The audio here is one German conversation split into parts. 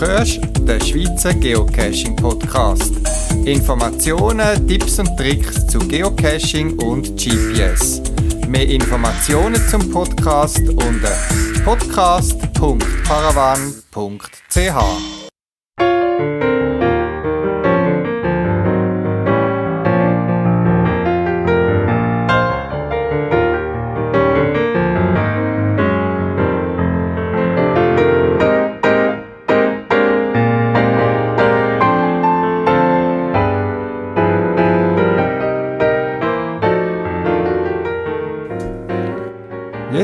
hörst den Schweizer Geocaching Podcast. Informationen, Tipps und Tricks zu Geocaching und GPS. Mehr Informationen zum Podcast unter podcast.paravan.ch.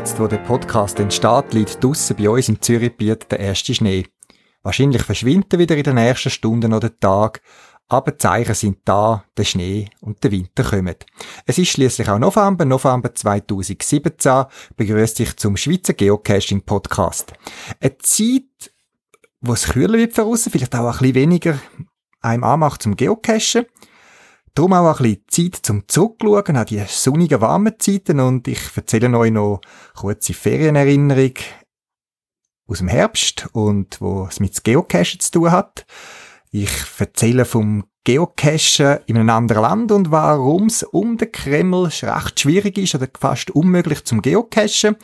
Jetzt, wo der Podcast entsteht, liegt draussen bei uns im Zürichbiet der erste Schnee. Wahrscheinlich verschwindet er wieder in den nächsten Stunden oder Tagen, aber die Zeichen sind da, der Schnee und der Winter kommen. Es ist schließlich auch November, November 2017, begrüßt dich zum Schweizer Geocaching Podcast. Eine Zeit, wo es kühler wird voraus, vielleicht auch ein bisschen weniger einem anmacht zum Geocachen. Darum auch ein bisschen Zeit zum Zurückschauen an die sonnigen, warmen Zeiten und ich erzähle euch noch kurze Ferienerinnerung aus dem Herbst und wo es mit Geocachen zu tun hat. Ich erzähle vom Geocachen in einem anderen Land und warum es um den Kreml recht schwierig ist oder fast unmöglich zum Geocachen.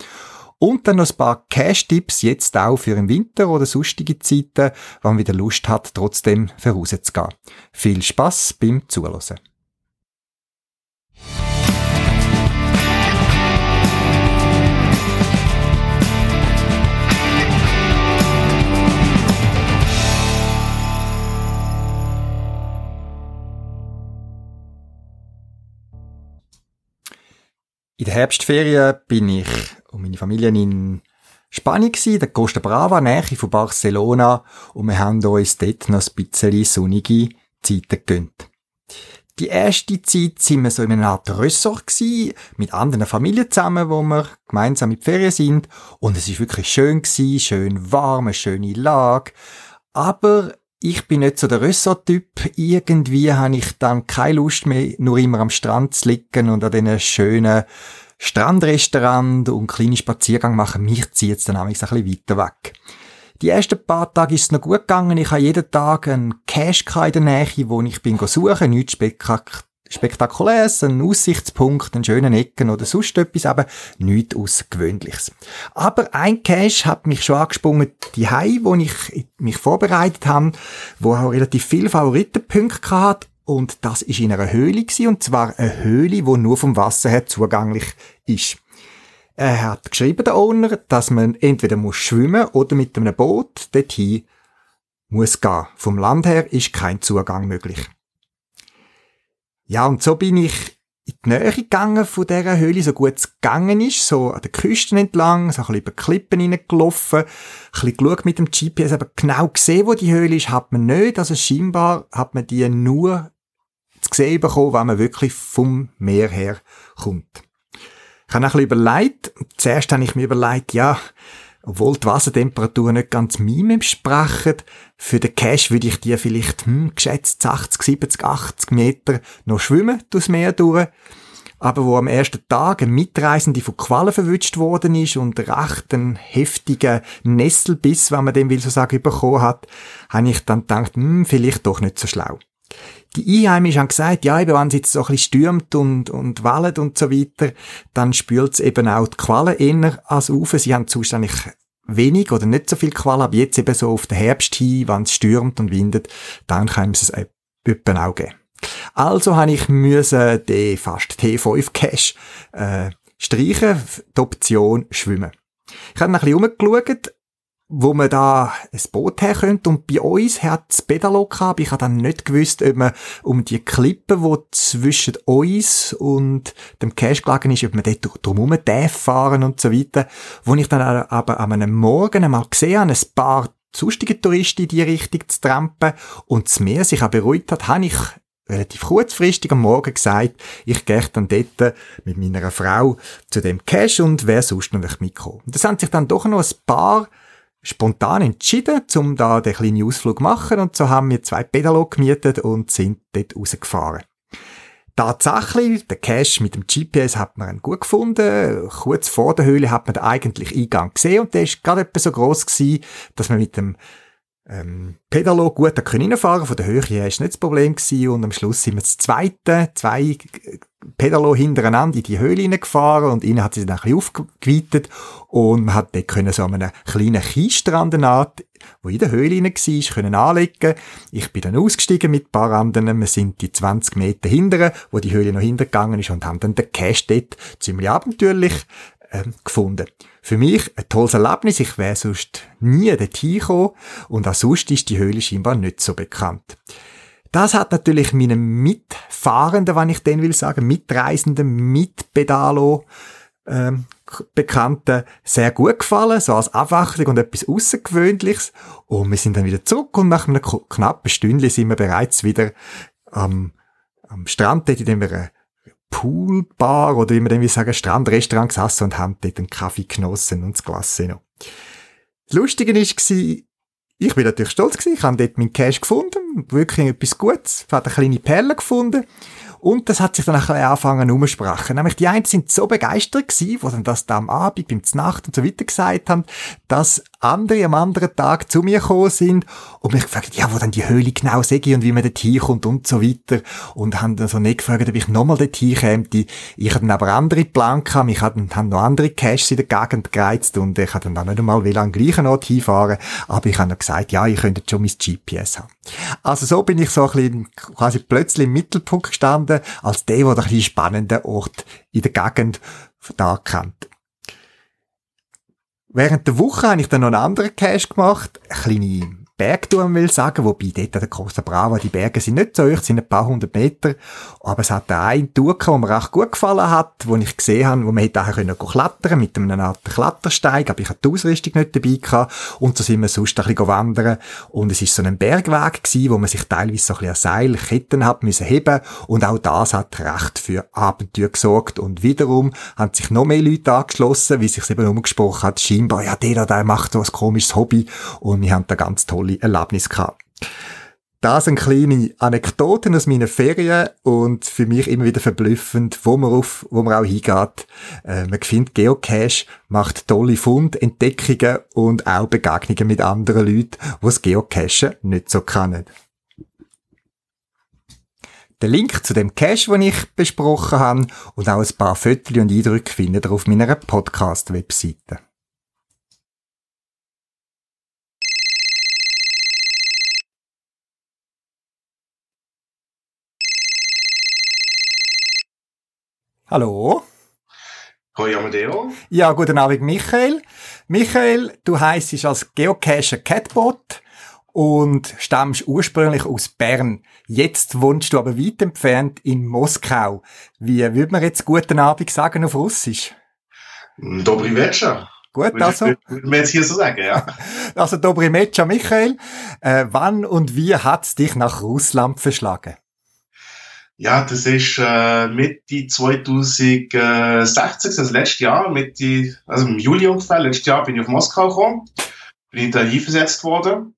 Und dann noch ein paar Cache-Tipps jetzt auch für den Winter oder sonstige Zeiten, wenn man wieder Lust hat, trotzdem vorauszugehen. Viel Spaß beim Zuhören. In der Herbstferien bin ich und meine Familie in Spanien gsi, der Costa Brava, Nähe von Barcelona, und wir haben uns dort noch ein bisschen sonnige Zeiten gegönnt. Die erste Zeit sind wir so in einer Art Ressort gsi, mit anderen Familien zusammen, wo wir gemeinsam in die Ferien sind, und es ist wirklich schön gsi, schön warm, eine schöne Lage, aber ich bin nicht so der Ressort-Typ. Irgendwie habe ich dann keine Lust mehr, nur immer am Strand zu liegen und an diesen schönen Strandrestaurant und kleine Spaziergang machen. Mich zieht es dann ein bisschen weiter weg. Die ersten paar Tage ist es noch gut gegangen. Ich habe jeden Tag einen Cache in der Nähe, wo ich bin suchen, nichts spektakulär Spektakuläres, ein Aussichtspunkt, einen schönen Ecken oder sonst etwas, aber nichts Außergewöhnliches. Aber ein Cache hat mich schon angesprungen, die Hai, wo ich mich vorbereitet habe, wo auch relativ viele Favoritenpunkte hat und das ist in einer Höhle gewesen, und zwar eine Höhle, wo nur vom Wasser her zugänglich ist. Er hat geschrieben, der Owner, dass man entweder muss schwimmen oder mit einem Boot dorthin muss gehen. Vom Land her ist kein Zugang möglich. Ja, und so bin ich in die Nähe gegangen von dieser Höhle, so gut es gegangen ist, so an den Küsten entlang, so ein bisschen über Klippen hineingelaufen, ein bisschen geschaut mit dem GPS, aber genau gesehen, wo die Höhle ist, hat man nicht, also scheinbar hat man die nur zu sehen bekommen, wenn man wirklich vom Meer her kommt. Ich habe ein bisschen überlegt, zuerst habe ich mir überlegt, ja, obwohl die Wassertemperatur nicht ganz meinem entsprechen, für den Cash würde ich dir vielleicht, hm, geschätzt 80, 70, 80 Meter noch schwimmen durchs Meer durch. Aber wo am ersten Tag ein Mitreisende von Quallen verwünscht worden ist und recht einen heftigen Nesselbiss, wenn man dem will so sagen, bekommen hat, habe ich dann gedacht, hm, vielleicht doch nicht so schlau. Die Einheimischen haben gesagt, ja, eben, wenn es jetzt so ein bisschen stürmt und, und wallet und so weiter, dann spült es eben auch die Qualen eher als auf. Sie haben sonst wenig oder nicht so viel Qualen, aber jetzt eben so auf den Herbst hin, wenn es stürmt und windet, dann kann es etwa auch geben. Also habe ich müssen den fast T5 Cash äh, streichen, die Option schwimmen. Ich habe ein bisschen umgeschaut, wo man da ein Boot her könnte. Und bei uns hat es Pedalo gehabt. Ich habe dann nicht gewusst, ob man um die Klippe, wo zwischen uns und dem Cache gelegen ist, ob man dort drumherum darf fahren und so weiter. Wo ich dann aber an einem Morgen einmal gesehen habe, ein paar sonstige Touristen in die Richtung zu trampen und das Meer sich auch beruhigt hat, habe ich relativ kurzfristig am Morgen gesagt, ich gehe dann dort mit meiner Frau zu dem Cache und wer sonst noch mitkommen. Das haben sich dann doch noch ein paar spontan entschieden, um da den kleinen Ausflug zu machen und so haben wir zwei Pedalo gemietet und sind dort rausgefahren. Tatsächlich, der Cache mit dem GPS hat man gut gefunden. Kurz vor der Höhle hat man den eigentlich Eingang gesehen und der ist gerade etwa so groß gewesen, dass man mit dem ähm, Pedalo gut reinfahren. Von der Höhe her ist nicht das Problem gewesen. Und am Schluss sind wir das zweite, zwei Pedalo hintereinander in die Höhle hineingefahren und innen hat sie dann ein bisschen aufgeweitet und man hat dort können so an einem kleinen Kiesstrand Art, wo in der Höhle hinein war, können anlegen. Ich bin dann ausgestiegen mit ein paar anderen. Wir sind die 20 Meter hinterher, wo die Höhle noch hintergegangen ist und haben dann den Cache dort ziemlich abenteuerlich ähm, gefunden. Für mich ein tolles Erlebnis. Ich wäre sonst nie dorthin gekommen und auch sonst ist die Höhle scheinbar nicht so bekannt. Das hat natürlich meinen Mitfahrenden, wenn ich den will sagen, Mitreisenden, Mitpedalo, ähm, Bekannten sehr gut gefallen, so als Abwechslung und etwas Außergewöhnliches. Und wir sind dann wieder zurück und nach einem knappen Stündchen sind wir bereits wieder am, am Strand, dort in dem wir Poolbar oder wie man dem will sagen, Strandrestaurant gesessen und haben dort einen Kaffee genossen und das Glas noch. Das Lustige war, ich bin natürlich stolz gewesen, ich habe dort meinen Cash gefunden, wirklich etwas Gutes, ich habe eine kleine Perle gefunden. Und das hat sich dann auch angefangen umsprachen. Nämlich die einen sind so begeistert gewesen, wo dann das da am Abend, beim Nacht und so weiter gesagt haben, dass andere am anderen Tag zu mir gekommen sind und mich gefragt, ja, wo dann die Höhle genau sei und wie man dort hinkommt und so weiter. Und haben dann so nicht gefragt, ob ich nochmal dort hinkäme. Ich hatte dann aber andere Pläne gehabt, mich hatten, haben noch andere Caches in der Gegend gereizt und ich hatte dann nicht einmal will an den gleichen Ort hinfahren. Aber ich habe noch gesagt, ja, ich könnte schon mein GPS haben. Also so bin ich so ein bisschen quasi plötzlich im Mittelpunkt gestanden, als der, der ein bisschen spannenden Ort in der Gegend da kennt. Während der Woche habe ich dann noch einen anderen Cache gemacht, eine kleine Bergtour will sagen, wobei dort an der Costa Brava, die Berge sind nicht so hoch, sind ein paar hundert Meter, aber es hat eine Tour gehabt, die mir recht gut gefallen hat, wo ich gesehen habe, wo man hätte auch können klettern mit einem Art Klettersteig, aber ich hatte die Ausrüstung nicht dabei gehabt. Und so sind wir sonst ein bisschen wandern. Und es ist so ein Bergweg gewesen, wo man sich teilweise so ein bisschen an Seilketten hat müssen heben. Und auch das hat recht für Abenteuer gesorgt. Und wiederum haben sich noch mehr Leute angeschlossen, wie sich eben umgesprochen hat, scheinbar, ja, der, der macht so ein komisches Hobby. Und wir haben da ganz tolle tolle Erlebnisse gehabt. Das sind kleine Anekdoten aus meinen Ferien und für mich immer wieder verblüffend, wo man auf, wo man auch hingeht. Äh, man findet Geocache, macht tolle Fund, Entdeckungen und auch Begegnungen mit anderen Leuten, die das Geocachen nicht so kennen. Den Link zu dem Cache, den ich besprochen habe, und auch ein paar Fotos und Eindrücke findet ihr auf meiner Podcast-Webseite. Hallo. Hoi Amadeo. Ja, guten Abend Michael. Michael, du heisst als Geocacher Catbot und stammst ursprünglich aus Bern. Jetzt wohnst du aber weit entfernt in Moskau. Wie würde man jetzt guten Abend sagen auf Russisch? Dobry Večer. Gut, also. Würde man jetzt hier so sagen, ja. Also Dobry Večer, Michael. Äh, wann und wie hat's dich nach Russland verschlagen? Ja, das ist äh, Mitte 2016, also letztes Jahr, Mitte, also im Juli ungefähr, letztes Jahr bin ich auf Moskau gekommen, bin ich da hinversetzt worden.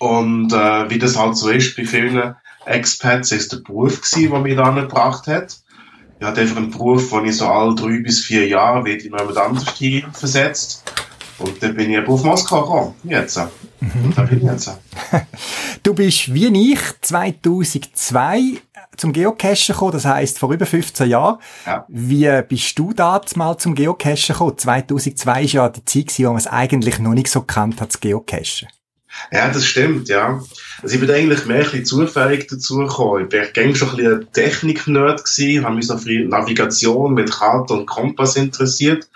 Und äh, wie das halt so ist bei vielen Expats, ist der Beruf gewesen, der mich da gebracht hat. Ich hatte einfach einen Beruf, wo ich so alle drei bis vier Jahre wieder in jemand anders versetzt. Und dann bin ich auf Moskau gekommen, jetzt. Mhm. Und da bin ich jetzt. Du bist wie ich 2002 zum Geocachen gekommen, das heisst vor über 15 Jahren. Ja. Wie bist du damals mal zum Geocachen gekommen? 2002 war ja die Zeit, wo man es eigentlich noch nicht so kannt hat, das Geocachen. Ja, das stimmt, ja. Also ich bin eigentlich mehr ein bisschen zufällig dazu gekommen. Ich war schon ein bisschen ein Technik-Nerd habe mich so für Navigation mit Karte und Kompass interessiert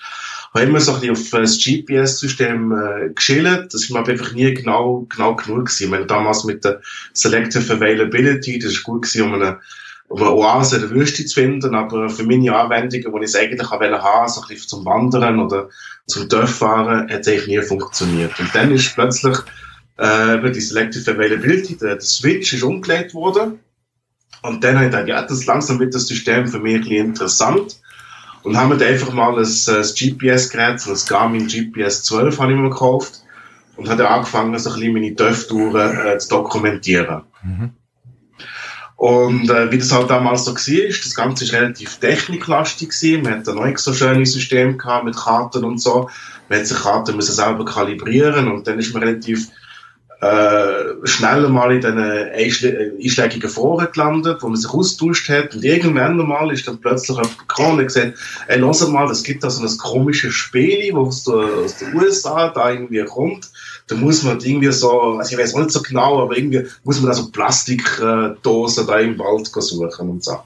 habe immer so ein bisschen auf das GPS-System äh, geschillt. Das ist mir einfach nie genau, genau genug gewesen. Ich meine, damals mit der Selective Availability, das ist gut gewesen, um eine, um eine Oase in der Wüste zu finden, aber für meine Anwendungen, wo ich es eigentlich haben wollte, so ein bisschen zum Wandern oder zum Dörffahren, hat es eigentlich nie funktioniert. Und dann ist plötzlich äh, die Selective Availability, der, der Switch ist umgelegt worden. Und dann habe ich gedacht, ja, das langsam wird das System für mich ein bisschen interessant. Und haben wir einfach mal ein, ein GPS-Gerät, so ein Garmin GPS 12 habe ich mir gekauft und habe angefangen, so ein bisschen meine TÜV-Touren äh, zu dokumentieren. Mhm. Und äh, wie das halt damals so war, das Ganze ist relativ techniklastig gewesen. Man hat noch nicht so schönes System gehabt mit Karten und so. Man hat sich Karten müssen selber kalibrieren und dann ist man relativ äh, schnell mal in diesen einschlägigen Foren gelandet, wo man sich austauscht hat. Und irgendwann mal ist dann plötzlich auf der Krone gesagt, ey, lass mal, es gibt da so ein komisches Spiel, wo aus den USA da irgendwie kommt. Da muss man irgendwie so, also ich weiß auch nicht so genau, aber irgendwie muss man da so Plastikdosen da im Wald suchen und so. Ja,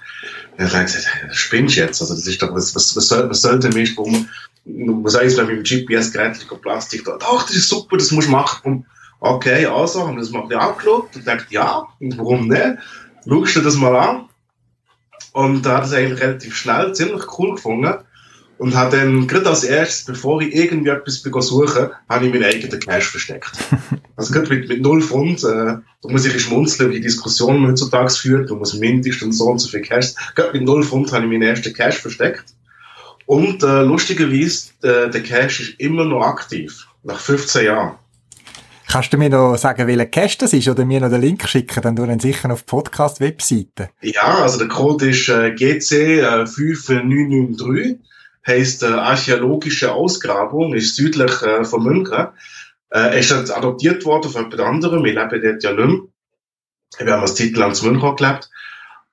dann habe ich gesagt, das spinnst jetzt. Also das ist doch, was, was, was soll, was soll denn Mist, wo man, man sagt, mit dem GPS-Gerät Plastik da, ach, das ist super, das musst du machen. Okay, also, haben wir das mal ein bisschen angeschaut und gedacht, ja, und warum nicht? Schaust du das mal an? Und da hat es eigentlich relativ schnell ziemlich cool gefunden. Und hat dann, gerade als erstes, bevor ich irgendwie etwas suchen habe ich meinen eigenen Cash versteckt. Also gerade mit, mit null Pfund, äh, da muss ich schmunzeln, wie die Diskussion heutzutage führt, du musst mindestens so und so viel Cash. Gerade mit null Pfund habe ich meinen ersten Cash versteckt. Und äh, lustigerweise, der, der Cash ist immer noch aktiv, nach 15 Jahren. Kannst du mir noch sagen, welcher Cache das ist oder mir noch den Link schicken, dann du dann sicher auf die Podcast-Webseite. Ja, also der Code ist äh, GC äh, 5993, heisst äh, archäologische Ausgrabung, ist südlich äh, von München. Äh, ist jetzt adoptiert worden von jemand anderem, wir leben dort ja nicht mehr. Wir haben als Titel ans München gelebt.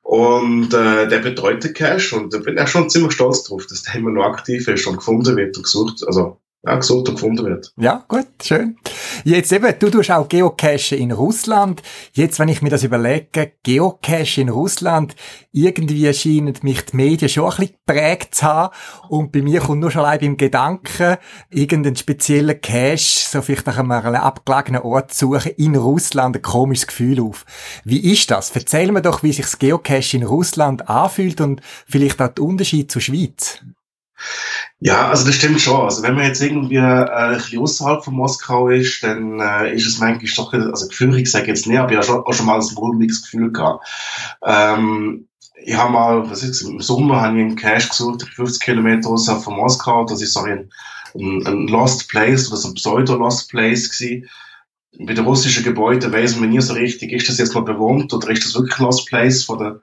Und äh, der betreut den Cache und da bin ich schon ziemlich stolz drauf, dass der immer noch aktiv ist und gefunden wird und gesucht, also ja, gesucht und gefunden wird. Ja, gut, schön. Jetzt eben, du tust auch Geocache in Russland. Jetzt, wenn ich mir das überlege, Geocache in Russland, irgendwie scheinen mich die Medien schon ein bisschen geprägt zu haben. Und bei mir kommt nur schon allein beim Gedanken, irgendeinen speziellen Cache, so vielleicht nach einem abgelegenen Ort zu suchen, in Russland, ein komisches Gefühl auf. Wie ist das? Erzähl mir doch, wie sich das Geocache in Russland anfühlt und vielleicht auch den Unterschied zur Schweiz. Ja, also das stimmt schon. Also wenn man jetzt irgendwie äh, ein bisschen außerhalb von Moskau ist, dann äh, ist es manchmal doch, also gefühlig sage ich jetzt nicht, aber ich habe schon, auch schon mal ein mulmiges Gefühl gehabt. Ähm, ich habe mal, was ist im Sommer habe ich einen Cache gesucht, 50 Kilometer außerhalb von Moskau. Das ist so ein, ein, ein Lost Place oder so ein Pseudo-Lost Place gewesen. Bei den russischen Gebäuden weiß man nie so richtig, ist das jetzt mal bewohnt oder ist das wirklich ein Lost Place von der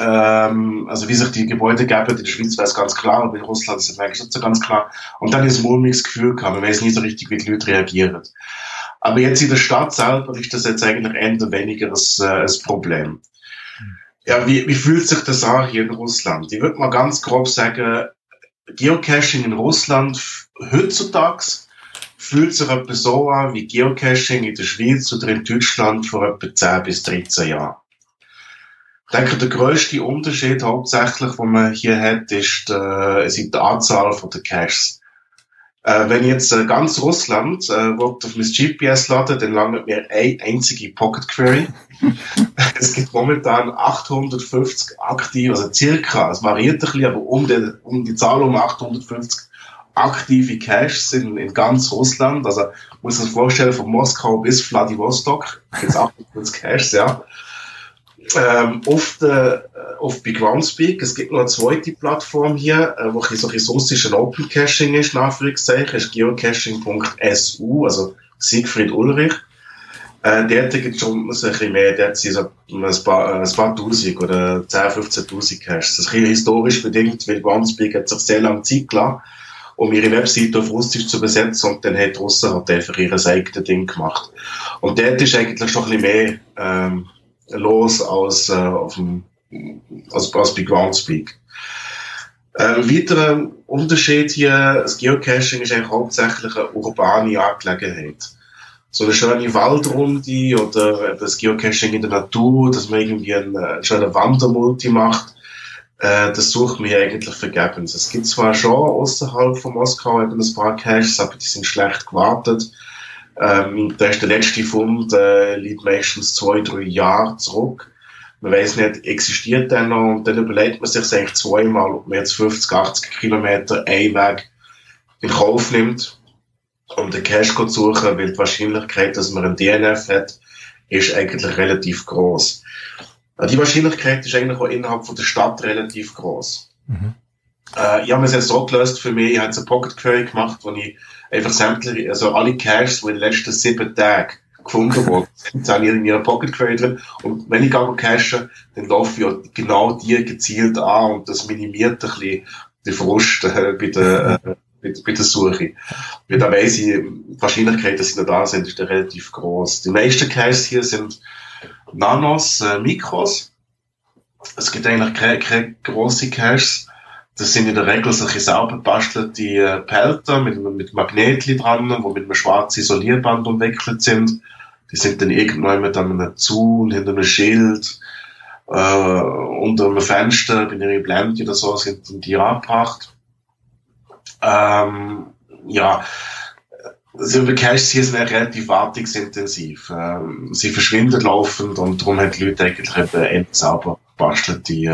ähm, also wie sich die Gebäude geben, in der Schweiz weiß ganz klar, aber in Russland ist es eigentlich nicht so ganz klar. Und dann ist mulmiges Gefühl gehabt, man weiß nie so richtig, wie die Leute reagieren. Aber jetzt in der Stadt selber ist das jetzt eigentlich eher weniger ein, äh, ein Problem. Ja, wie, wie fühlt sich das an hier in Russland? Ich würde mal ganz grob sagen, Geocaching in Russland heutzutage fühlt sich etwa so an wie Geocaching in der Schweiz oder in Deutschland vor etwa 10 bis 13 Jahren. Ich denke, der grösste Unterschied hauptsächlich, den man hier hat, ist, äh, ist die Anzahl den Caches. Äh, wenn jetzt äh, ganz Russland äh, auf mein GPS laden, dann landet mir eine einzige Pocket Query. es gibt momentan 850 aktive, also circa, es variiert ein bisschen, aber um, den, um die Zahl um 850 aktive Caches in, in ganz Russland. Also muss man sich vorstellen, von Moskau bis Vladivostok gibt es 850 Caches, ja ähm, oft, äh, oft bei Groundspeak. Es gibt noch eine zweite Plattform hier, äh, wo ein so russisches Open Caching ist, in Anführungszeichen, ist geocaching.su, also Siegfried Ulrich. Äh, dort gibt es schon ein bisschen mehr, dort sind so ein paar, äh, ein paar Tausend oder 10.000, 15.000 Caches. Das ist ein bisschen historisch bedingt, weil Groundspeak hat sich sehr lange Zeit gelassen, um ihre Webseite auf Russisch zu besetzen und dann hat Russen halt einfach ihre eigenes Ding gemacht. Und dort ist eigentlich schon ein bisschen mehr, ähm, los aus, äh, auf dem, aus, Big Groundspeak. Ein weiterer Unterschied hier, das Geocaching ist eigentlich hauptsächlich eine urbane Angelegenheit. So eine schöne Waldrunde oder das Geocaching in der Natur, dass man irgendwie einen, einen schönen Wandermulti macht, äh, das sucht man eigentlich vergebens. Es gibt zwar schon außerhalb von Moskau eben ein paar Caches, aber die sind schlecht gewartet. Ähm, da ist der letzte Fund, äh, liegt meistens zwei, drei Jahre zurück. Man weiß nicht, existiert der noch? Und dann überlegt man sich eigentlich zweimal, ob man jetzt 50, 80 Kilometer einen Weg in Kauf nimmt, um den Cash zu suchen, weil die Wahrscheinlichkeit, dass man einen DNF hat, ist eigentlich relativ groß. Die Wahrscheinlichkeit ist eigentlich auch innerhalb von der Stadt relativ groß. Mhm. Äh, ich habe es jetzt so gelöst für mich, ich habe jetzt eine Pocket Query gemacht, wo ich einfach sämtliche, also alle Caches, die in den letzten sieben Tagen gefunden wurden, sind alle in ihrer Pocket drin. Und wenn ich gehe cache, dann laufe ich genau die gezielt an und das minimiert ein bisschen den Frust äh, bei den, äh, bei, bei der Suche. Weil da weiss ich, die Wahrscheinlichkeit, dass sie noch da sind, ist relativ groß. Die meisten Caches hier sind Nanos, äh, Mikros. Es gibt eigentlich keine, keine grosse Caches. Das sind in der Regel solche sauber bastelte äh, Pelter mit, mit Magnetli dran, wo mit einem schwarzen Isolierband umwickelt sind. Die sind dann irgendwann mit einem Zaun, hinter einem Schild, äh, unter einem Fenster, bei einer Blende oder so, sind dann die angebracht. Ähm, ja, also Caches hier sind relativ wartungsintensiv. Ähm, sie verschwinden laufend und darum haben die Leute eigentlich eben endsauber gebastelt, die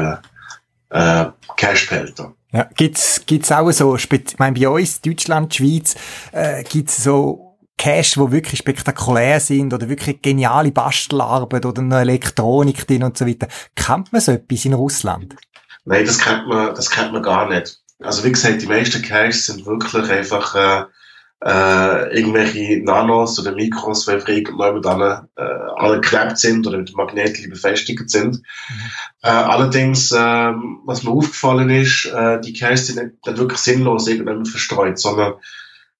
äh, Cache-Pelter. Ja, gibt's, gibt's auch so, ich meine, bei uns, Deutschland, Schweiz, äh, gibt's so Cache, die wirklich spektakulär sind oder wirklich geniale Bastelarbeit oder eine Elektronik drin und so weiter. Kennt man so etwas in Russland? Nein, das kennt man, das kennt man gar nicht. Also wie gesagt, die meisten Caches sind wirklich einfach äh, äh, irgendwelche Nanos oder Mikros, einfach irgendwann alle, äh, angeklebt sind oder mit Magneten befestigt sind. Mhm. Äh, allerdings, äh, was mir aufgefallen ist, äh, die Caches sind nicht, nicht wirklich sinnlos irgendwann verstreut, sondern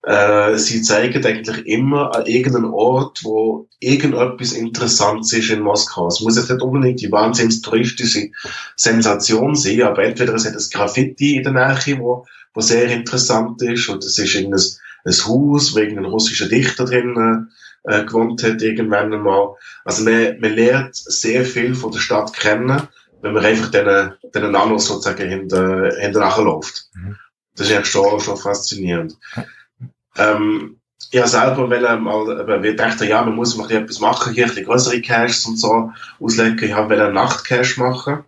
äh, sie zeigen eigentlich immer an irgendeinem Ort, wo irgendetwas Interessantes ist in Moskau. Es muss jetzt nicht unbedingt die wahnsinnig touristische Sensation sein, aber entweder es hat ein Graffiti in der Nähe, wo, wo sehr interessant ist, oder es ist irgendein ein Haus, wo irgendein russischer Dichter drin äh, gewohnt hat irgendwann einmal. Also man, man lernt sehr viel von der Stadt kennen, wenn man einfach den, den Nanos sozusagen hinter, hinter nachläuft. Mhm. Das ist eigentlich schon, schon faszinierend. Ähm, ich habe selber wollte mal, wir dachten, ja, man muss mal etwas machen, hier ein bisschen größere Caches und so auslegen. Ich habe einen Nachtcache machen.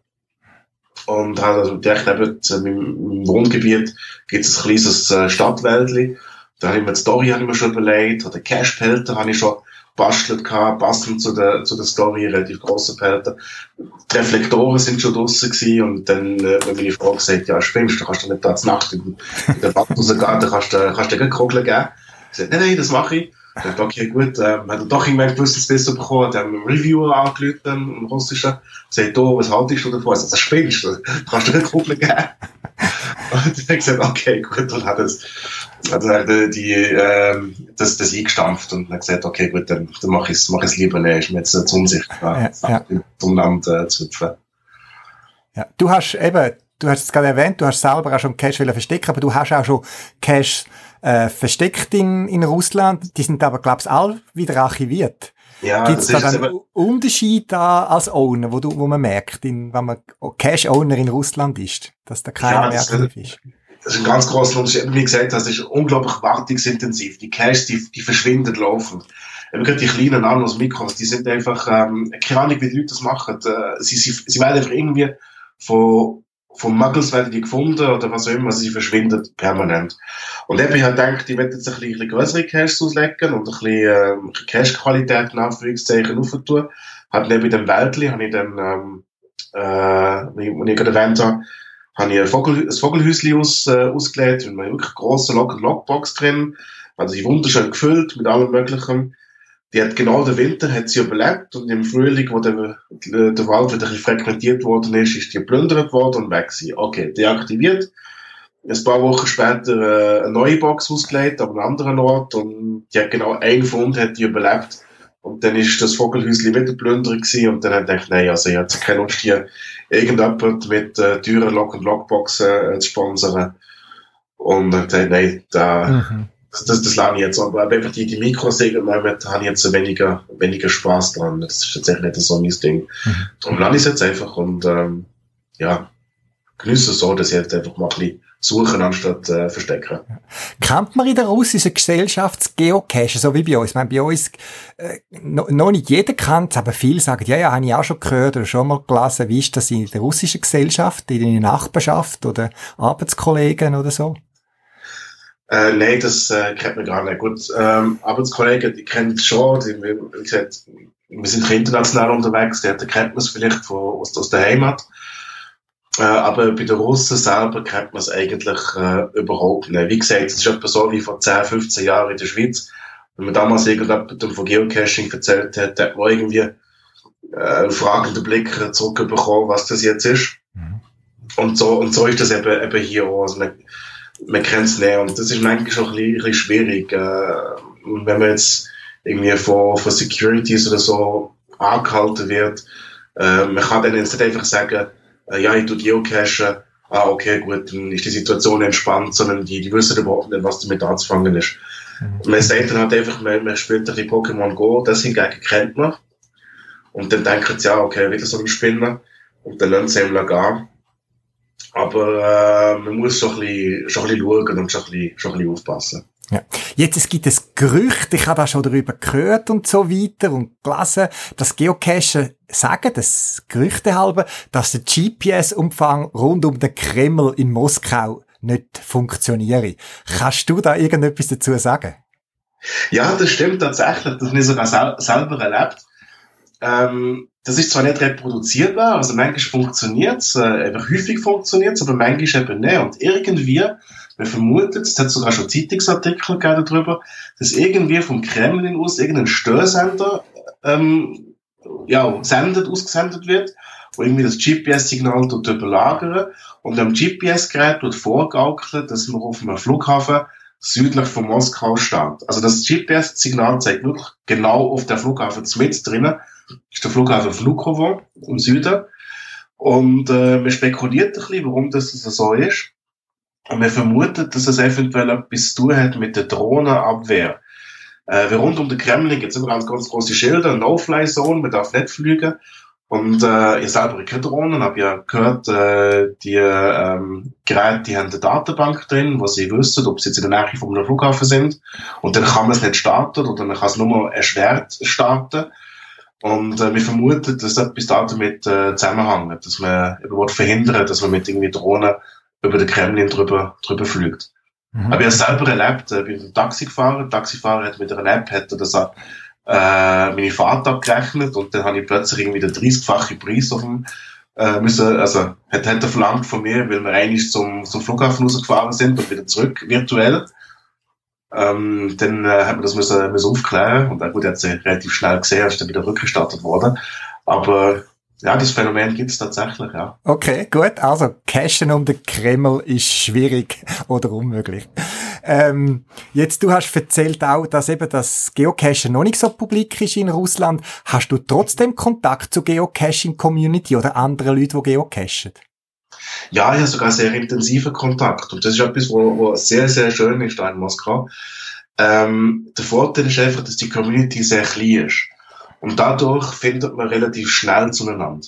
Und habe also gedacht, eben, im Wohngebiet gibt es ein kleines äh, Stadtwäldchen. Da habe ich mir die Story habe ich schon überlegt, oder Cash-Pelter habe ich schon bastelt gehabt, passend zu der, zu der Story, relativ grosse Pelter. Die Reflektoren sind schon draussen gewesen und dann, äh, wenn meine Frau gesagt, ja, spinnst du, kannst du nicht da zur Nacht in, den Bad rausgehen, dann kannst du, kannst du dir Kugeln geben. Ich sagte, nein, nein, das mache ich. Ich dachte, okay, gut, äh, hat er doch irgendwann gewusst, dass besser bekommen, hat einen Reviewer angerufen, einen russischen, sagt, oh, was haltest du davon? Also, das spinnst du, kannst du dir Kugeln geben. Und dann hat gesagt, okay, gut, und hat es, hat er die, ähm, das, das eingestampft und hat gesagt, okay, gut, dann, dann mache ich es mach ich's lieber nicht, ist mir jetzt zu unsichtbar, ja, ja. zum Land äh, zu hüpfen. Ja, du hast eben, du hast es gerade erwähnt, du hast selber auch schon Cash verstecken, aber du hast auch schon Cash äh, versteckt in, in Russland. Die sind aber, glaubst alle wieder archiviert. Ja, Gibt es da einen Unterschied da als Owner, wo, du, wo man merkt, in, wenn man Cash-Owner in Russland ist, dass da keiner ja, mehr aktiv ist? Das ist ein ganz großer Unterschied. Wie gesagt, das ist unglaublich wartungsintensiv. Die Cash, die, die verschwinden laufend. Eben gerade die kleinen Nanos, Mikros, die sind einfach, ähm, keine Ahnung, wie die Leute das machen. Äh, sie, sie, sie werden einfach irgendwie von, von Muggles die gefunden oder was auch immer, sie verschwinden permanent. Und eben, ich habe gedacht, ich werde jetzt ein bisschen größere Caches auslegen und ein bisschen, ähm, Cache-Qualität in Anführungszeichen aufentun. Hab neben dem Wäldli, habe ich dann, ähm, äh, wie ich gerade erwähnt habe, habe ich ein, Vogel, ein Vogelhäuschen aus, äh, ausgelegt, mit einer wirklich grossen Lock Lockbox drin, also die wunderschön gefüllt mit allem Möglichen. Die hat genau den Winter hat sie überlebt und im Frühling, wo der, der Wald wieder frequentiert worden ist, ist die geplündert worden und weg sie. Okay, deaktiviert. Ein paar Wochen später äh, eine neue Box ausgelegt, an einem anderen Ort und die hat genau einen Fund hat die überlebt. Und dann ist das Vogelhäuschen wieder plündert gewesen und dann hat ich gedacht, nein, also ich hatte keine Lust hier irgendjemand mit äh, teuren Lock- und Lockboxen äh, zu sponsern. Und dann gesagt, nein, da, mhm. Das, das, das lerne ich jetzt. Aber einfach die, die Mikrosegel habe ich jetzt weniger, weniger Spaß dran. Das ist tatsächlich nicht so mein Ding. Mhm. Darum lerne ich es jetzt einfach und ähm, ja, genieße es so, dass ich jetzt einfach mal ein bisschen suchen anstatt äh, verstecken. Kennt man in der russischen Gesellschaft Geocache, so wie bei uns? Ich meine, bei uns äh, noch, noch nicht jeder kennt aber viele sagen, ja, ja, habe ich auch schon gehört oder schon mal gelesen. Wie ist das in der russischen Gesellschaft, in der Nachbarschaft oder Arbeitskollegen oder so? Äh, nein, das äh, kennt man gar nicht. Gut, ähm, Arbeitskollegen, die kennen es schon. Die, wie gesagt, wir sind international unterwegs, die kennt man es vielleicht von, aus, aus der Heimat. Äh, aber bei den Russen selber kennt man es eigentlich äh, überhaupt nicht. Wie gesagt, es ist etwa so wie vor 10, 15 Jahren in der Schweiz. Wenn man damals irgendjemandem von Geocaching erzählt hat, hat man irgendwie äh, einen fragenden Blick zurückbekommen, was das jetzt ist. Mhm. Und so, und so ist das eben, eben hier auch. Also man, man kennt es nicht und das ist manchmal schon ein bisschen, ein bisschen schwierig. Äh, wenn man jetzt irgendwie von, von Securities oder so angehalten wird, äh, man kann dann jetzt nicht einfach sagen, äh, ja, ich tue geocachen, ah, okay, gut, dann ist die Situation entspannt, sondern die, die wissen überhaupt nicht, was damit anzufangen ist. Mhm. Man sagt dann halt einfach, man, man spielt ein bisschen Pokémon Go, das hingegen kennt man. Und dann denken sie, ja, okay, wieder so ein Spinner. Und dann lernen sie ihm gehen. Aber äh, man muss schon ein, bisschen, schon ein bisschen schauen und schon ein bisschen, schon ein bisschen aufpassen. Ja. Jetzt, es gibt ein Gerücht, ich habe da schon darüber gehört und so weiter und gelesen, dass Geocacher sagen, das Gerüchte halber, dass der GPS-Umfang rund um den Kreml in Moskau nicht funktioniere. Kannst du da irgendetwas dazu sagen? Ja, das stimmt tatsächlich. Das habe ich sogar sel selber erlebt. Ähm, das ist zwar nicht reproduzierbar, also manchmal funktioniert es, äh, häufig funktioniert es, aber manchmal eben nicht. Und irgendwie, man vermutet, es hat sogar schon Zeitungsartikel gegeben darüber, dass irgendwie vom Kremlin aus irgendein Störsender ähm, ja, sendet, ausgesendet wird, wo irgendwie das GPS-Signal dort überlagern und am GPS-Gerät wird vorgaukelt, dass man auf einem Flughafen südlich von Moskau steht. Also das GPS-Signal zeigt wirklich genau auf der Flughafen mit drinnen, ist der Flughafen Vnukovo im Süden. Und äh, man spekuliert ein bisschen, warum das so ist. Und man vermutet, dass es eventuell etwas zu tun hat mit der Drohnenabwehr. Äh, wie rund um den Kremlin gibt es immer ganz, ganz große Schilder, No-Fly-Zone, man darf nicht fliegen. Und äh, ihr selber keine Drohnen, habt ja gehört, äh, die ähm, Geräte die haben eine Datenbank drin, wo sie wissen, ob sie jetzt in der Nähe von einem Flughafen sind. Und dann kann man es nicht starten oder man kann es nur erschwert starten. Und äh, wir vermuten, dass das etwas damit äh, zusammenhängt, dass man überhaupt verhindern, dass man mit irgendwie Drohnen über den Kremlin drüber, drüber fliegt. Mhm. Aber ich habe selber erlebt, äh, bin Taxi gefahren, der Taxifahrer hat mit einer App, hat das äh, meine Fahrt abgerechnet und dann habe ich plötzlich irgendwie den 30-fachen Preis auf dem äh, müssen, also hat, hat er verlangt von mir, weil wir eigentlich zum, zum Flughafen rausgefahren sind und wieder zurück, virtuell. Ähm, dann äh, hat man das müssen, müssen aufklären und dann gut, er hat es relativ schnell gesehen, ist dann wieder rückgestattet worden. Aber ja, das Phänomen gibt es tatsächlich, ja. Okay, gut. Also, Cashen um den Kreml ist schwierig oder unmöglich. Ähm, jetzt, du hast erzählt auch, dass eben das Geocachen noch nicht so publik ist in Russland. Hast du trotzdem Kontakt zur Geocaching-Community oder anderen Leuten, die geocachen? Ja, ich habe sogar sehr intensiven Kontakt. Und das ist etwas, wo, wo sehr, sehr schön ist da in Moskau. Ähm, der Vorteil ist einfach, dass die Community sehr klein ist. Und dadurch findet man relativ schnell zueinander.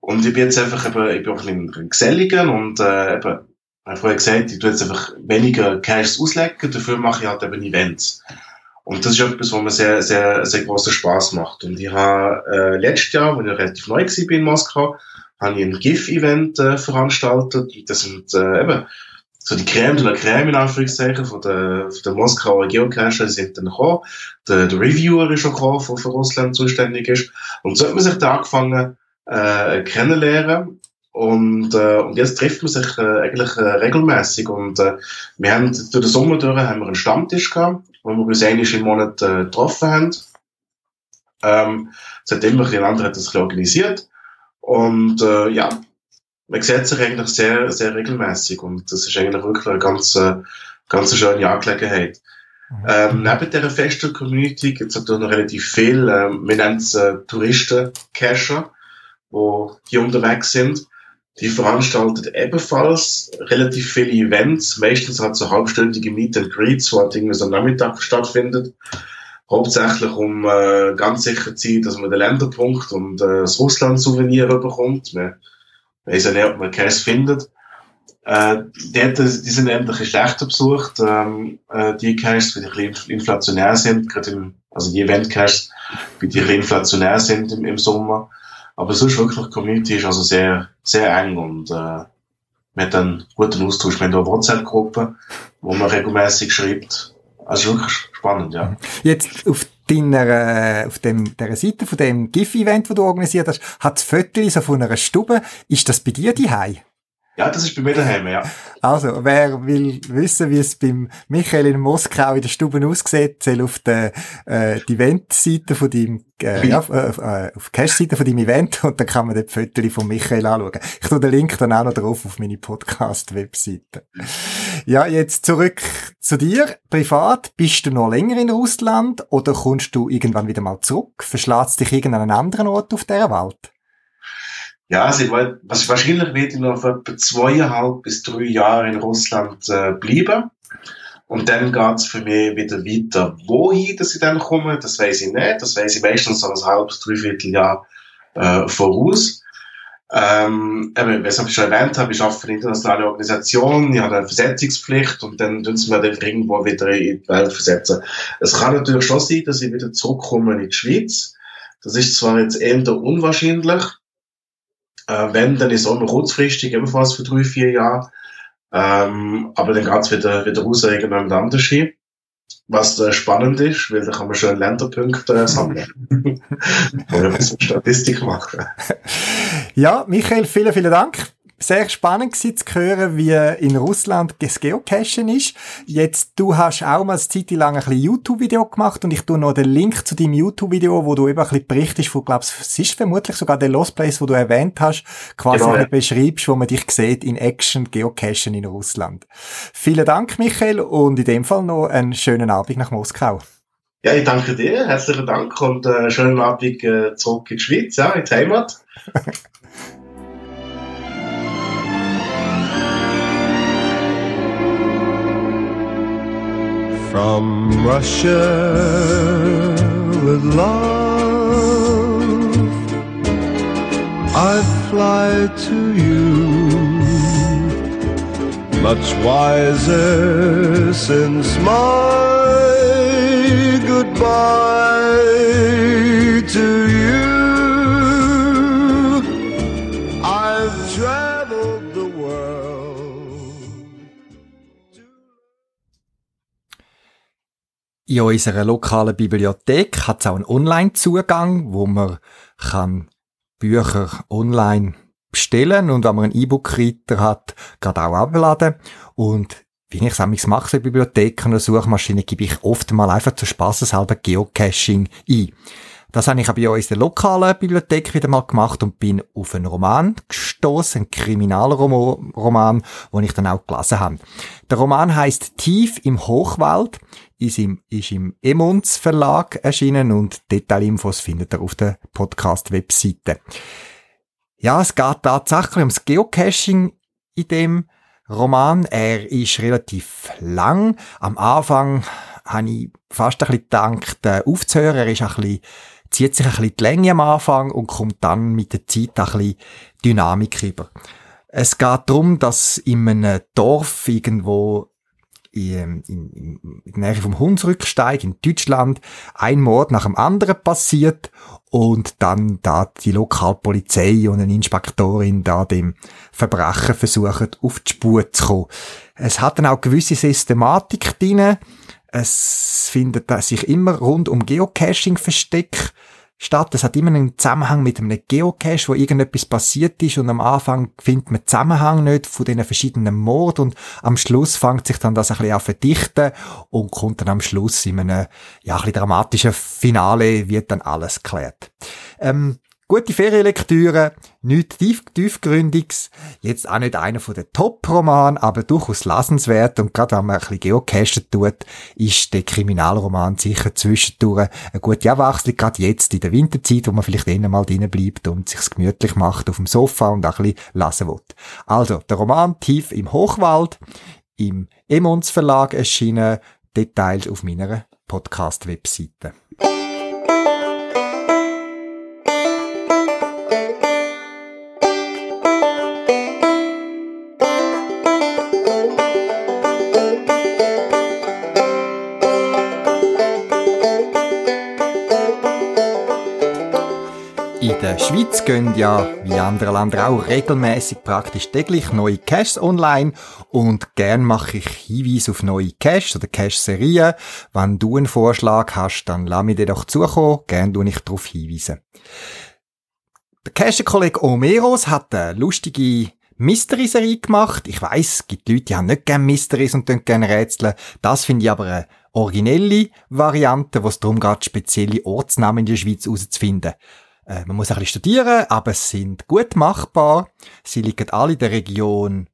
Und ich bin jetzt einfach eben, ich bin auch ein bisschen geselliger und äh, eben, ich habe vorher gesagt, ich tue jetzt einfach weniger Cash auslegen, dafür mache ich halt eben Events. Und das ist etwas, was mir sehr, sehr, sehr großen Spaß macht. Und ich habe äh, letztes Jahr, als ich relativ neu war in Moskau, habe ich ein GIF-Event äh, veranstaltet. Das sind äh, eben so die Creme de la Creme in Anführungszeichen von der, von der Moskauer Geocacher sind dann gekommen. Der, der Reviewer ist schon gekommen, der für Russland zuständig ist. Und so hat man sich da angefangen äh, kennenlernen. Und, äh, und jetzt trifft man sich äh, eigentlich äh, regelmäßig Und äh, wir haben durch den Sommer durch haben wir einen Stammtisch gehabt, wo wir uns einmal im Monat äh, getroffen haben. Ähm, seitdem ein anderer hat das organisiert. Und äh, ja, man sieht sich eigentlich sehr, sehr regelmäßig und das ist eigentlich wirklich eine ganz, äh, ganz schöne Angelegenheit. Mhm. Ähm, neben dieser festen Community gibt es natürlich noch relativ viel, ähm, wir nennen es äh, Touristen-Cacher, die hier unterwegs sind. Die veranstaltet ebenfalls relativ viele Events, meistens hat so halbstündige Meet and Greets, die halt irgendwie so am Nachmittag stattfindet. Hauptsächlich, um äh, ganz sicher zu sein, dass man den Länderpunkt und äh, das Russland-Souvenir bekommt. Man weiss ja nicht, ob man keins findet. Äh, dort, die sind endlich schlechter besucht, ähm, äh, die Caches, die ein bisschen inflationär sind, gerade im, also die Event-Caches, die ein inflationär sind im, im Sommer. Aber sonst wirklich, die Community ist also sehr, sehr eng und, äh, man hat einen guten Austausch. Wir haben eine WhatsApp-Gruppe, wo man regelmäßig schreibt. Also wirklich spannend, ja. Jetzt auf deiner, äh, auf dem, der Seite von dem GIF-Event, das du organisiert hast, hat es Fotos so von einer Stube. Ist das bei dir die Ja, das ist bei mir daheim, ja. Also, wer will wissen, wie es beim Michael in Moskau in der Stube aussieht, soll auf der, äh, die Event-Seite von deinem, äh, ja, äh, auf Cash-Seite von deinem Event und dann kann man dort Fotos von Michael anschauen. Ich tue den Link dann auch noch drauf auf meine Podcast-Webseite. Ja, jetzt zurück zu dir. Privat, bist du noch länger in Russland oder kommst du irgendwann wieder mal zurück? Verschlägt dich irgendeinen anderen Ort auf dieser Welt? Ja, also ich was wahrscheinlich werde ich noch etwa zweieinhalb bis drei Jahre in Russland äh, bleiben. Und dann geht's für mich wieder weiter. Wohin, dass ich dann komme, das weiß ich nicht. Das weiß ich meistens so ein halbes, dreiviertel Jahr äh, voraus. Ähm, eben, was ich schon erwähnt habe, ich arbeite für eine internationale Organisation, ich habe eine Versetzungspflicht und dann tun sie mir dann irgendwo wieder in die Welt versetzen. Es kann natürlich schon sein, dass ich wieder zurückkomme in die Schweiz. Das ist zwar jetzt eher unwahrscheinlich, äh, wenn, dann ist auch noch kurzfristig, ebenfalls für drei, vier Jahre. Ähm, aber dann geht's wieder, wieder raus irgendwann anders hin. Was äh, spannend ist, weil da kann man schon Länderpunkte äh, sammeln. Oder ein bisschen Statistik machen. Ja, Michael, vielen, vielen Dank sehr spannend gewesen, zu hören, wie in Russland das Geocachen ist. Jetzt, du hast auch mal eine Zeit lang ein bisschen YouTube-Video gemacht und ich tue noch den Link zu deinem YouTube-Video, wo du eben ein bisschen berichtest von, glaubst, es ist vermutlich sogar der Lost Place, wo du erwähnt hast, quasi genau, ja. beschreibst, wo man dich sieht in Action Geocachen in Russland. Vielen Dank, Michael, und in dem Fall noch einen schönen Abend nach Moskau. Ja, ich danke dir, herzlichen Dank und äh, schönen Abend äh, zurück in die Schweiz, ja, in die Heimat. from Russia with love. I fly to you, much wiser since my goodbye to you. In unserer lokalen Bibliothek hat es auch einen Online-Zugang, wo man kann Bücher online bestellen und wenn man einen E-Book-Reader hat, gerade auch abladen. Und wie ich es mache in Bibliotheken oder Suchmaschinen, gebe ich oft mal einfach zu spaßeshalber Geocaching ein. Das habe ich auch bei uns in der lokalen Bibliothek wieder mal gemacht und bin auf einen Roman gestoßen, einen Kriminalroman, den ich dann auch gelesen habe. Der Roman heißt Tief im Hochwald, ist im, ist im Emons Verlag erschienen und Detailinfos findet ihr auf der Podcast-Webseite. Ja, es geht tatsächlich ums Geocaching in dem Roman. Er ist relativ lang. Am Anfang habe ich fast ein bisschen gedacht, äh, aufzuhören. Er ist ein bisschen zieht sich ein bisschen die Länge am Anfang und kommt dann mit der Zeit ein bisschen Dynamik rüber. Es geht darum, dass in einem Dorf irgendwo in, in, in der Nähe vom Hunsrücksteig in Deutschland ein Mord nach dem anderen passiert und dann da die Lokalpolizei und eine Inspektorin da dem Verbrechen versuchen auf die Spur zu kommen. Es hat dann auch gewisse Systematik drin. Es findet sich immer rund um Geocaching versteckt statt. Es hat immer einen Zusammenhang mit einem Geocache, wo irgendetwas passiert ist und am Anfang findet man Zusammenhang nicht von den verschiedenen Morden und am Schluss fängt sich dann das ein bisschen an verdichten und kommt dann am Schluss in einem, ja, ein bisschen dramatischen Finale wird dann alles geklärt. Ähm, Gute Ferienlektüre, nichts tief, tiefgründiges, jetzt auch nicht einer den Top-Romanen, aber durchaus lassenswert und gerade wenn man ein bisschen geocachen tut, ist der Kriminalroman sicher zwischendurch eine gute Abwechslung, gerade jetzt in der Winterzeit, wo man vielleicht eher mal drinnen bleibt und sich's gemütlich macht auf dem Sofa und auch ein bisschen lesen will. Also, der Roman Tief im Hochwald, im Emons Verlag erschienen, Details auf meiner Podcast-Webseite. Der Schweiz gehen ja, wie andere Länder auch, regelmäßig praktisch täglich neue Caches online und gern mache ich Hinweise auf neue Caches oder Cache-Serien. Wenn du einen Vorschlag hast, dann lass mir den doch zukommen, gern tue ich darauf hinweisen. Der Cache-Kollege Omeros hat eine lustige Mystery-Serie gemacht. Ich weiß, es gibt Leute, die haben nicht gerne Mysteries und gerne Rätsel. Das finde ich aber eine originelle Variante, wo es darum geht, spezielle Ortsnamen in der Schweiz herauszufinden. Äh, man muss ein bisschen studieren, aber es sind gut machbar. Sie liegen alle in der Region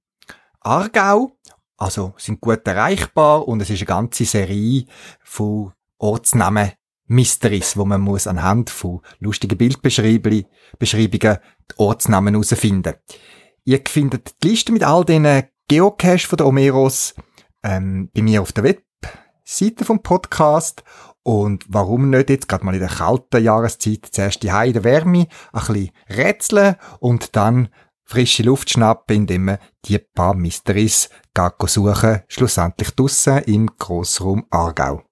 Aargau, also sind gut erreichbar und es ist eine ganze Serie von Ortsnamen Mysteries, wo man muss anhand von lustigen Bildbeschreibungen die Ortsnamen herausfinden. Ihr findet die Liste mit all diesen Geocache von der Omeros ähm, bei mir auf der Webseite vom Podcast und warum nicht jetzt gerade mal in der kalten Jahreszeit zuerst die der Wärme ein bisschen rätseln und dann frische Luft schnappen, indem man die paar Mysteries suchen, schlussendlich draussen im Grossraum Aargau.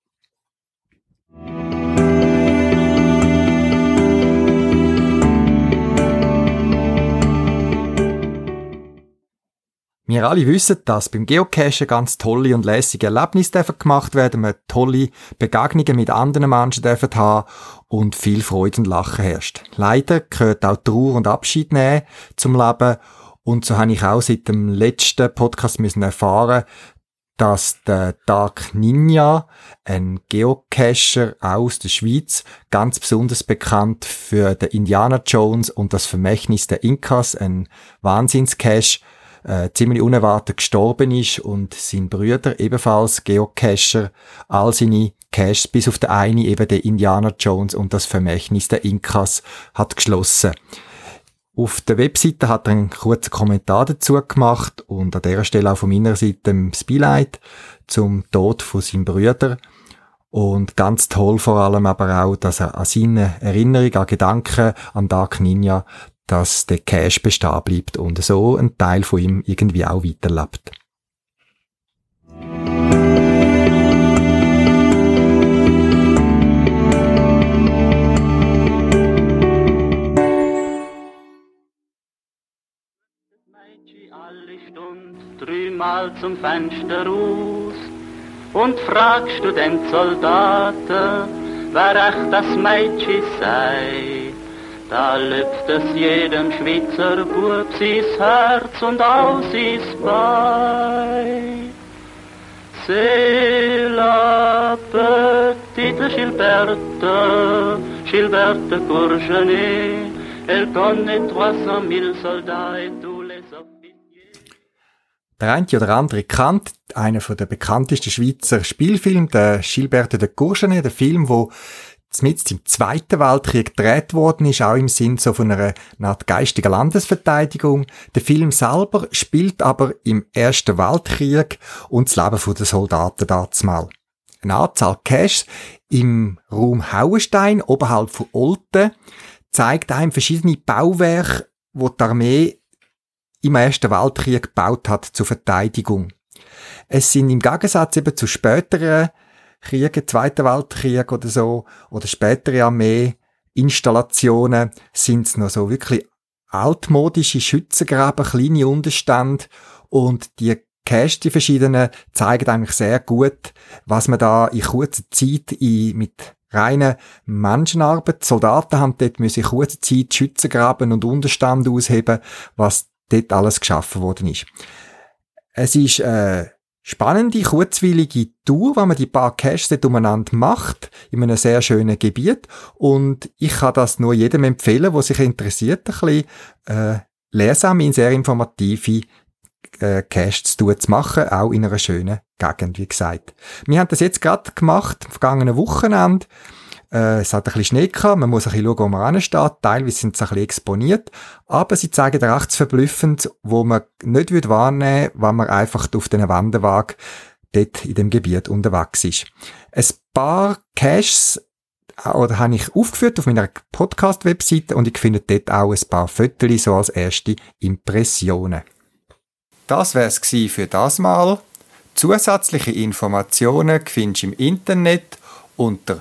Wir alle wissen, dass beim Geocachen ganz tolle und lässige Erlebnisse gemacht werden, man tolle Begegnungen mit anderen Menschen dürfen haben und viel Freude und Lachen herrscht. Leider gehört auch Trauer und Abschied nehmen zum Leben und so habe ich auch seit dem letzten Podcast müssen erfahren, dass der Dark Ninja, ein Geocacher aus der Schweiz, ganz besonders bekannt für den Indiana Jones und das Vermächtnis der Inkas, ein Wahnsinnscache, äh, ziemlich unerwartet gestorben ist und sein Brüder ebenfalls Geocacher all seine Caches bis auf der eine eben der Indiana Jones und das Vermächtnis der Inkas hat geschlossen. Auf der Webseite hat er einen kurzen Kommentar dazu gemacht und an dieser Stelle auch von meiner Seite ein Spotlight zum Tod von seinem Brüder. Und ganz toll vor allem aber auch, dass er an seine Erinnerung, an Gedanken an Dark Ninja, dass der Cash bestehen bleibt und so ein Teil von ihm irgendwie auch weiterlebt. dreimal zum Fenster raus und fragst du den Soldaten, wer echt das Mädchen sei. Da lüpft es jedem Schweizer Bub sein Herz und auch sein Bein. C'est la petite Gilberte, Gilberte Courgenet, elle connaît 300 000 Soldats et tous les der eine oder andere kennt einen von der bekanntesten Schweizer Spielfilme, der Gilberte de Courgenet, der Film, wo mit im Zweiten Weltkrieg gedreht worden ist, auch im Sinn so von einer Art geistiger Landesverteidigung. Der Film selber spielt aber im Ersten Weltkrieg und das Leben der Soldaten dazu mal. Eine Anzahl Caches im Raum Hauenstein, oberhalb von Olten, zeigt einem verschiedene Bauwerke, wo die Armee im Ersten Weltkrieg gebaut hat zur Verteidigung. Es sind im Gegensatz eben zu späteren Kriegen, Zweiten Weltkrieg oder so, oder spätere Armee-Installationen, sind es noch so wirklich altmodische Schützengräben, kleine Unterstände und die Cache, die verschiedenen, zeigen eigentlich sehr gut, was man da in kurzer Zeit in, mit reiner Menschenarbeit, Soldaten haben dort müssen in kurzer Zeit Schützengraben und Unterstand ausheben, was dort alles geschaffen worden ist. Es ist eine spannende, kurzweilige Tour, wenn man die paar Caches dort umeinander macht, in einem sehr schönen Gebiet. Und ich kann das nur jedem empfehlen, der sich interessiert, ein bisschen äh, leersam in sehr informative äh, Caches zu machen, auch in einer schönen Gegend, wie gesagt. Wir haben das jetzt gerade gemacht, am vergangenen Wochenende. Äh, es hat ein bisschen Schnee gehabt, man muss ein bisschen schauen, wo man ansteht. Teilweise sind sie ein bisschen exponiert. Aber sie zeigen recht verblüffend, wo man nicht wahrnehmen würde, wenn man einfach auf den Wanderwagen dort in dem Gebiet unterwegs ist. Ein paar Caches äh, oder habe ich aufgeführt auf meiner Podcast-Webseite und ich finde dort auch ein paar Fotos so als erste Impressionen. Das wäre es für das Mal. Zusätzliche Informationen findest du im Internet unter